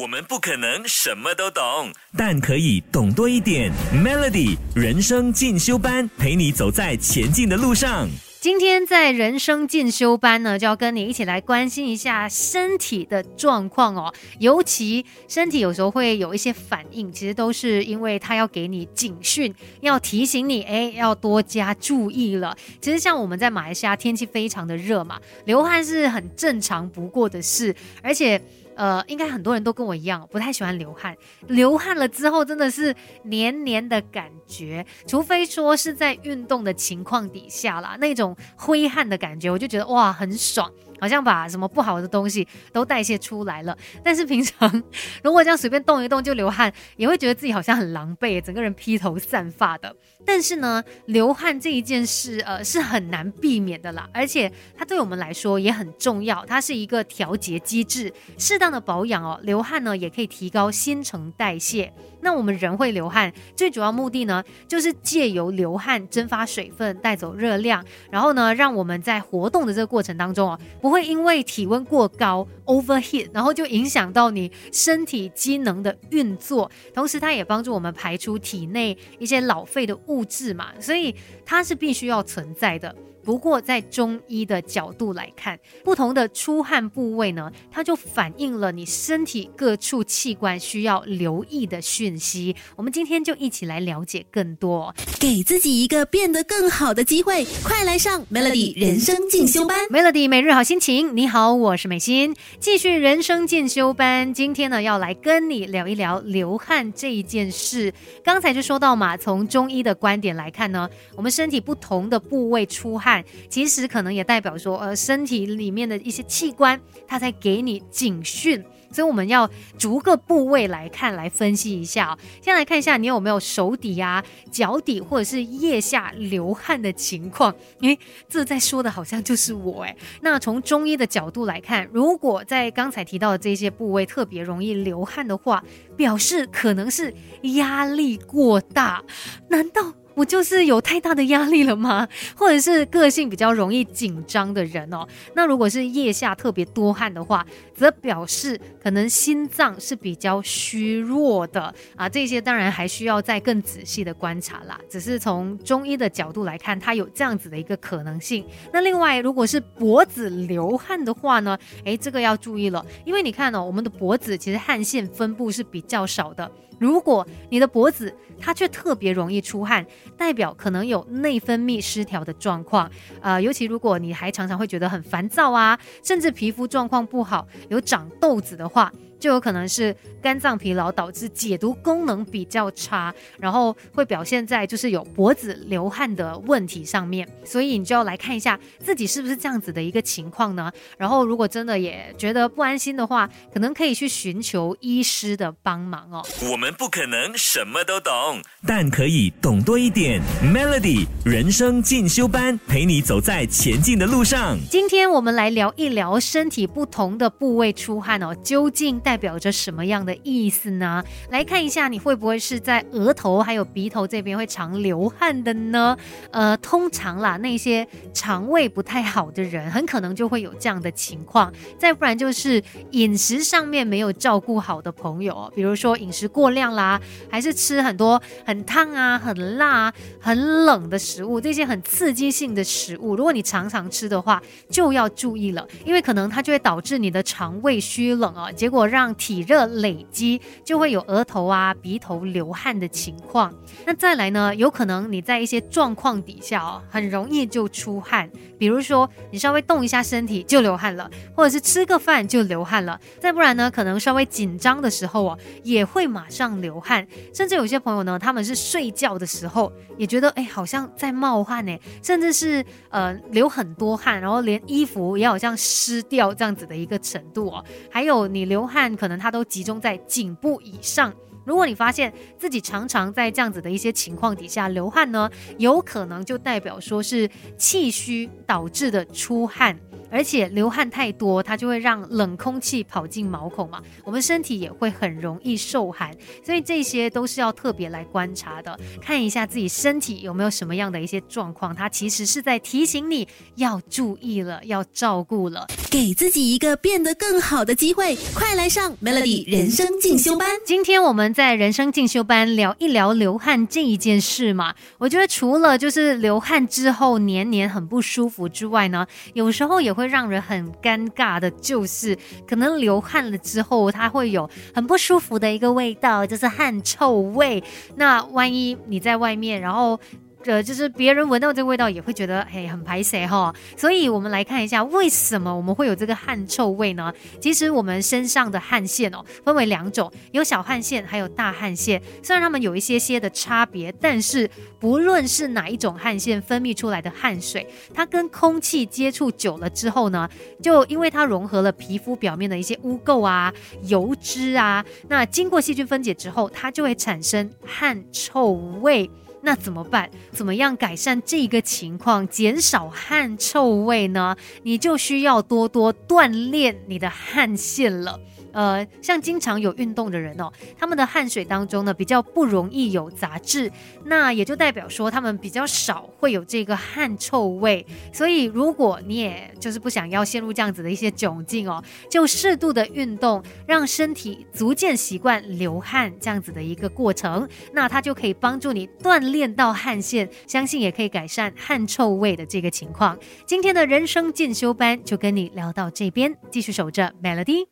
我们不可能什么都懂，但可以懂多一点。Melody 人生进修班，陪你走在前进的路上。今天在人生进修班呢，就要跟你一起来关心一下身体的状况哦。尤其身体有时候会有一些反应，其实都是因为它要给你警讯，要提醒你，哎，要多加注意了。其实像我们在马来西亚，天气非常的热嘛，流汗是很正常不过的事，而且。呃，应该很多人都跟我一样，不太喜欢流汗。流汗了之后，真的是黏黏的感觉，除非说是在运动的情况底下啦，那种挥汗的感觉，我就觉得哇，很爽。好像把什么不好的东西都代谢出来了，但是平常如果这样随便动一动就流汗，也会觉得自己好像很狼狈，整个人披头散发的。但是呢，流汗这一件事，呃，是很难避免的啦，而且它对我们来说也很重要，它是一个调节机制，适当的保养哦，流汗呢也可以提高新陈代谢。那我们人会流汗，最主要目的呢，就是借由流汗蒸发水分，带走热量，然后呢，让我们在活动的这个过程当中哦，不会因为体温过高 overheat，然后就影响到你身体机能的运作。同时，它也帮助我们排出体内一些老废的物质嘛，所以它是必须要存在的。不过，在中医的角度来看，不同的出汗部位呢，它就反映了你身体各处器官需要留意的讯息。我们今天就一起来了解更多，给自己一个变得更好的机会，快来上 Melody 人生进修班。Melody 每日好心情，你好，我是美心，继续人生进修班。今天呢，要来跟你聊一聊流汗这一件事。刚才就说到嘛，从中医的观点来看呢，我们身体不同的部位出汗。其实可能也代表说，呃，身体里面的一些器官，它在给你警讯，所以我们要逐个部位来看，来分析一下。先来看一下你有没有手底啊、脚底或者是腋下流汗的情况。因为这在说的好像就是我哎。那从中医的角度来看，如果在刚才提到的这些部位特别容易流汗的话，表示可能是压力过大。难道？我就是有太大的压力了吗？或者是个性比较容易紧张的人哦？那如果是腋下特别多汗的话，则表示可能心脏是比较虚弱的啊。这些当然还需要再更仔细的观察啦。只是从中医的角度来看，它有这样子的一个可能性。那另外，如果是脖子流汗的话呢？诶，这个要注意了，因为你看哦，我们的脖子其实汗腺分布是比较少的。如果你的脖子它却特别容易出汗，代表可能有内分泌失调的状况。呃，尤其如果你还常常会觉得很烦躁啊，甚至皮肤状况不好，有长痘子的话。就有可能是肝脏疲劳导致解毒功能比较差，然后会表现在就是有脖子流汗的问题上面，所以你就要来看一下自己是不是这样子的一个情况呢？然后如果真的也觉得不安心的话，可能可以去寻求医师的帮忙哦。我们不可能什么都懂，但可以懂多一点。Melody 人生进修班陪你走在前进的路上。今天我们来聊一聊身体不同的部位出汗哦，究竟代代表着什么样的意思呢？来看一下，你会不会是在额头还有鼻头这边会常流汗的呢？呃，通常啦，那些肠胃不太好的人，很可能就会有这样的情况。再不然就是饮食上面没有照顾好的朋友，比如说饮食过量啦，还是吃很多很烫啊、很辣、啊很冷的食物，这些很刺激性的食物，如果你常常吃的话，就要注意了，因为可能它就会导致你的肠胃虚冷啊，结果让体热累积，就会有额头啊、鼻头流汗的情况。那再来呢，有可能你在一些状况底下哦，很容易就出汗。比如说，你稍微动一下身体就流汗了，或者是吃个饭就流汗了。再不然呢，可能稍微紧张的时候哦，也会马上流汗。甚至有些朋友呢，他们是睡觉的时候也觉得哎，好像在冒汗呢，甚至是呃流很多汗，然后连衣服也好像湿掉这样子的一个程度哦。还有你流汗。可能它都集中在颈部以上。如果你发现自己常常在这样子的一些情况底下流汗呢，有可能就代表说是气虚导致的出汗。而且流汗太多，它就会让冷空气跑进毛孔嘛，我们身体也会很容易受寒，所以这些都是要特别来观察的，看一下自己身体有没有什么样的一些状况，它其实是在提醒你要注意了，要照顾了。给自己一个变得更好的机会，快来上 Melody 人生进修班。今天我们在人生进修班聊一聊流汗这一件事嘛。我觉得除了就是流汗之后黏黏很不舒服之外呢，有时候也会让人很尴尬的，就是可能流汗了之后，它会有很不舒服的一个味道，就是汗臭味。那万一你在外面，然后。呃，就是别人闻到这个味道也会觉得嘿很排谁哈，所以我们来看一下为什么我们会有这个汗臭味呢？其实我们身上的汗腺哦分为两种，有小汗腺还有大汗腺，虽然它们有一些些的差别，但是不论是哪一种汗腺分泌出来的汗水，它跟空气接触久了之后呢，就因为它融合了皮肤表面的一些污垢啊、油脂啊，那经过细菌分解之后，它就会产生汗臭味。那怎么办？怎么样改善这个情况，减少汗臭味呢？你就需要多多锻炼你的汗腺了。呃，像经常有运动的人哦，他们的汗水当中呢比较不容易有杂质，那也就代表说他们比较少会有这个汗臭味。所以如果你也就是不想要陷入这样子的一些窘境哦，就适度的运动，让身体逐渐习惯流汗这样子的一个过程，那它就可以帮助你锻炼到汗腺，相信也可以改善汗臭味的这个情况。今天的人生进修班就跟你聊到这边，继续守着 Melody。